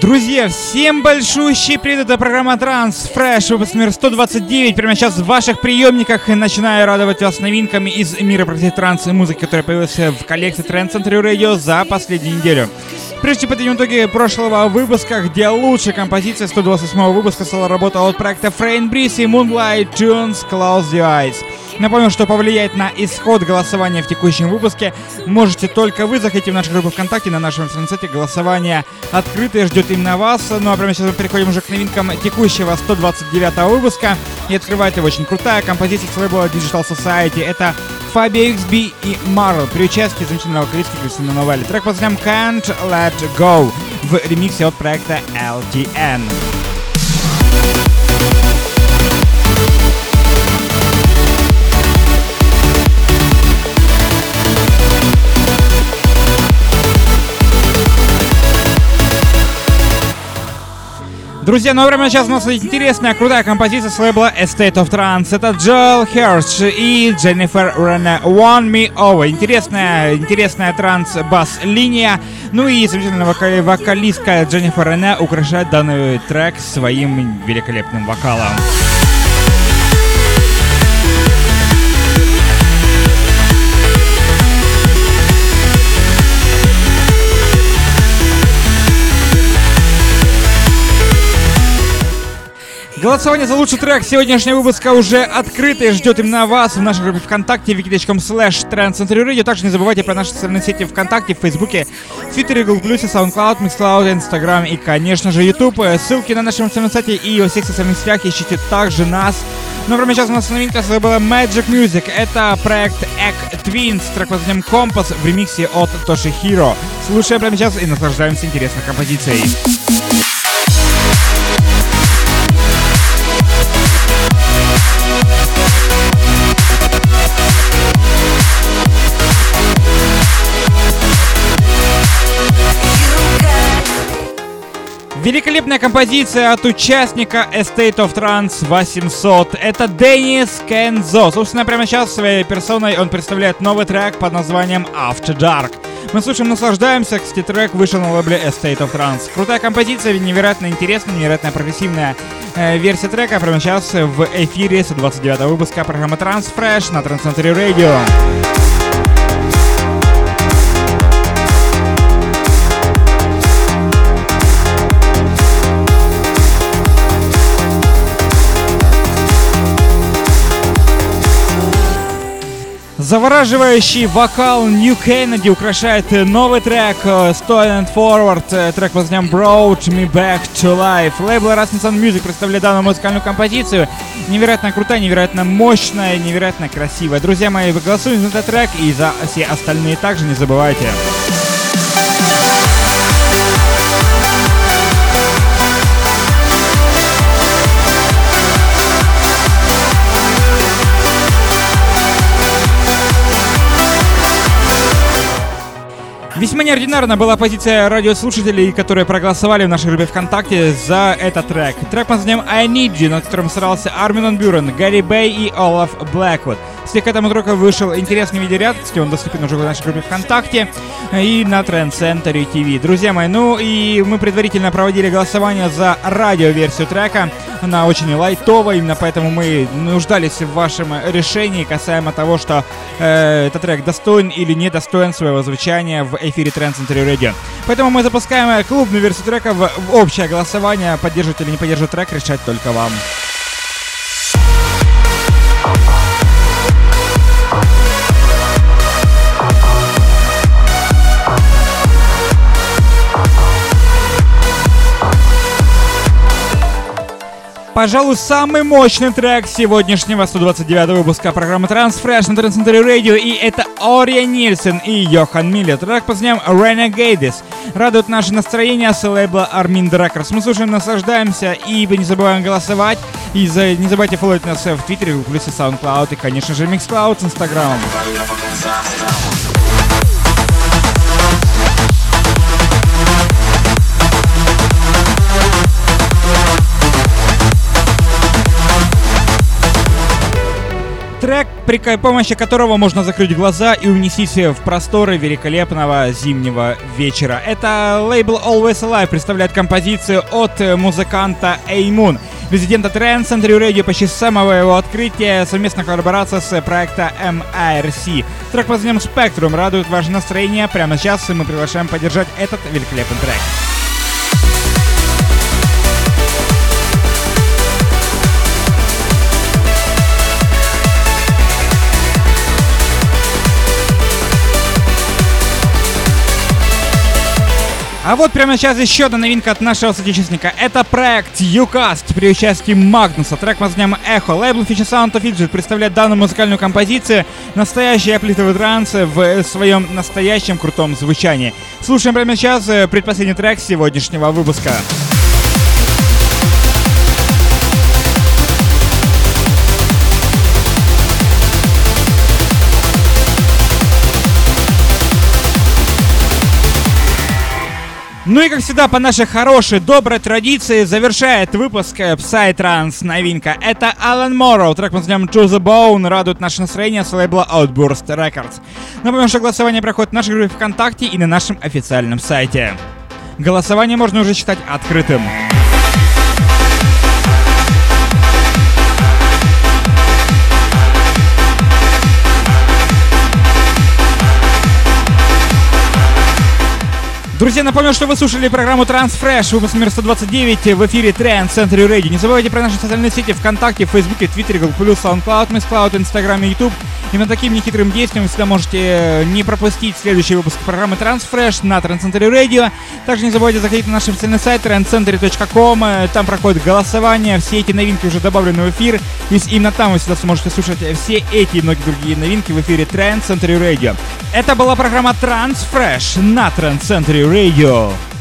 Друзья, всем большущий привет, это программа Trance Fresh, выпуск номер 129, прямо сейчас в ваших приемниках, начинаю радовать вас новинками из мира прогрессив транс и музыки, которая появилась в коллекции Trance Century Radio за последнюю неделю. Прежде чем подведем итоги прошлого выпуска, где лучшая композиция 128 выпуска стала работа от проекта Frame Breeze и Moonlight Tunes Close Your Eyes. Напомню, что повлиять на исход голосования в текущем выпуске можете только вы. Заходите в нашу группу ВКонтакте, на нашем интернет-сайте голосование открытое, ждет именно вас. Ну а прямо сейчас мы переходим уже к новинкам текущего 129 выпуска. И открывает его очень крутая композиция с лейбла Digital Society. Это Fabio XB и Marl при участии замечательного вокалиста Кристина Новелли. Трек под названием Can't Let Go в ремиксе от проекта LTN. Друзья, ну а прямо сейчас у нас интересная, крутая композиция с лейбла Estate of Trance. Это Джоэл Херш и Дженнифер Рене One Me Over. Интересная, интересная транс-бас-линия. Ну и замечательная вокали- вокалистка Дженнифер Рене украшает данный трек своим великолепным вокалом. Голосование за лучший трек сегодняшнего выпуска уже открыто и ждет именно вас в нашей группе ВКонтакте wiki.com slash Radio. Также не забывайте про наши социальные сети ВКонтакте, в Фейсбуке, Твиттере, Google+, SoundCloud, MixCloud, Instagram и, конечно же, YouTube. Ссылки на нашем официальном сайте и во всех социальных сетях ищите также нас. Ну, прямо сейчас у нас новинка с была Magic Music. Это проект Egg Twins, трек под названием Компас в ремиксе от Toshi Hiro. Слушаем прямо сейчас и наслаждаемся интересной композицией. Великолепная композиция от участника Estate of Trance 800. Это Денис Кензо. Собственно, прямо сейчас своей персоной он представляет новый трек под названием After Dark. Мы слушаем, наслаждаемся. Кстати, трек вышел на лейбле Estate of Trance. Крутая композиция, невероятно интересная, невероятно прогрессивная э, версия трека. Прямо сейчас в эфире 129 выпуска программы Transfresh на Transcentury Radio. Завораживающий вокал Нью Кеннеди украшает новый трек Stone and Forward, трек под названием Brought Me Back to Life. Лейбл Rasmussen Music представляет данную музыкальную композицию. Невероятно крутая, невероятно мощная, невероятно красивая. Друзья мои, вы голосуете за этот трек и за все остальные также не забывайте. Весьма неординарна была позиция радиослушателей, которые проголосовали в нашей группе ВКонтакте за этот трек. Трек под названием I Need You, над которым старался Армин Бюрен, Гарри Бэй и Олаф Блэквуд. Кстати, к этому треку вышел интересный видеоряд, кстати, он доступен уже в нашей группе ВКонтакте и на Center TV. Друзья мои, ну и мы предварительно проводили голосование за радиоверсию трека. Она очень лайтовая, именно поэтому мы нуждались в вашем решении касаемо того, что э, этот трек достоин или не достоин своего звучания в эфире Center Radio. Поэтому мы запускаем клубную версию трека в, в общее голосование. Поддерживать или не поддерживать трек, решать только вам. Пожалуй, самый мощный трек сегодняшнего 129 выпуска программы Transfresh на Трансцентре Radio, и это Ория Нильсен и Йохан Миллер. Трек под названием Renegades. Радует наше настроение с лейбла Armin Records. Мы слушаем, наслаждаемся и не забываем голосовать. И за, не забывайте фолловить нас в Твиттере, в плюсе SoundCloud и, конечно же, MixCloud с Инстаграмом. Трек при помощи которого можно закрыть глаза и унесись в просторы великолепного зимнего вечера. Это лейбл Always Alive представляет композицию от музыканта Эймун резидента Trends Century Radio почти с самого его открытия, совместная коллаборация с проекта MIRC. Трек под названием Spectrum радует ваше настроение. Прямо сейчас мы приглашаем поддержать этот великолепный трек. А вот прямо сейчас еще одна новинка от нашего соотечественника. Это проект Ucast при участии Магнуса. Трек под названием Echo. Лейбл Future Sound of Egypt представляет данную музыкальную композицию настоящий аплитовый транс в своем настоящем крутом звучании. Слушаем прямо сейчас э, предпоследний трек сегодняшнего выпуска. Ну и как всегда, по нашей хорошей, доброй традиции, завершает выпуск Psytrance новинка. Это Alan Morrow, трек под названием To The Bone, радует наше настроение с лейбла Outburst Records. Напомню, что голосование проходит в нашей группе ВКонтакте и на нашем официальном сайте. Голосование можно уже считать открытым. Друзья, напомню, что вы слушали программу Transfresh, выпуск номер 129 в эфире Trend Center Radio. Не забывайте про наши социальные сети ВКонтакте, Фейсбуке, Твиттере, Google+, SoundCloud, MissCloud, Инстаграме, YouTube. Именно таким нехитрым действием вы всегда можете э, не пропустить следующий выпуск программы Transfresh на Trend Center Radio. Также не забывайте заходить на наш официальный сайт trendcenter.com. Э, там проходит голосование, все эти новинки уже добавлены в эфир. И именно там вы всегда сможете слушать все эти и многие другие новинки в эфире Trend Center Radio. Это была программа Transfresh на Trend Center Radio. Murillo.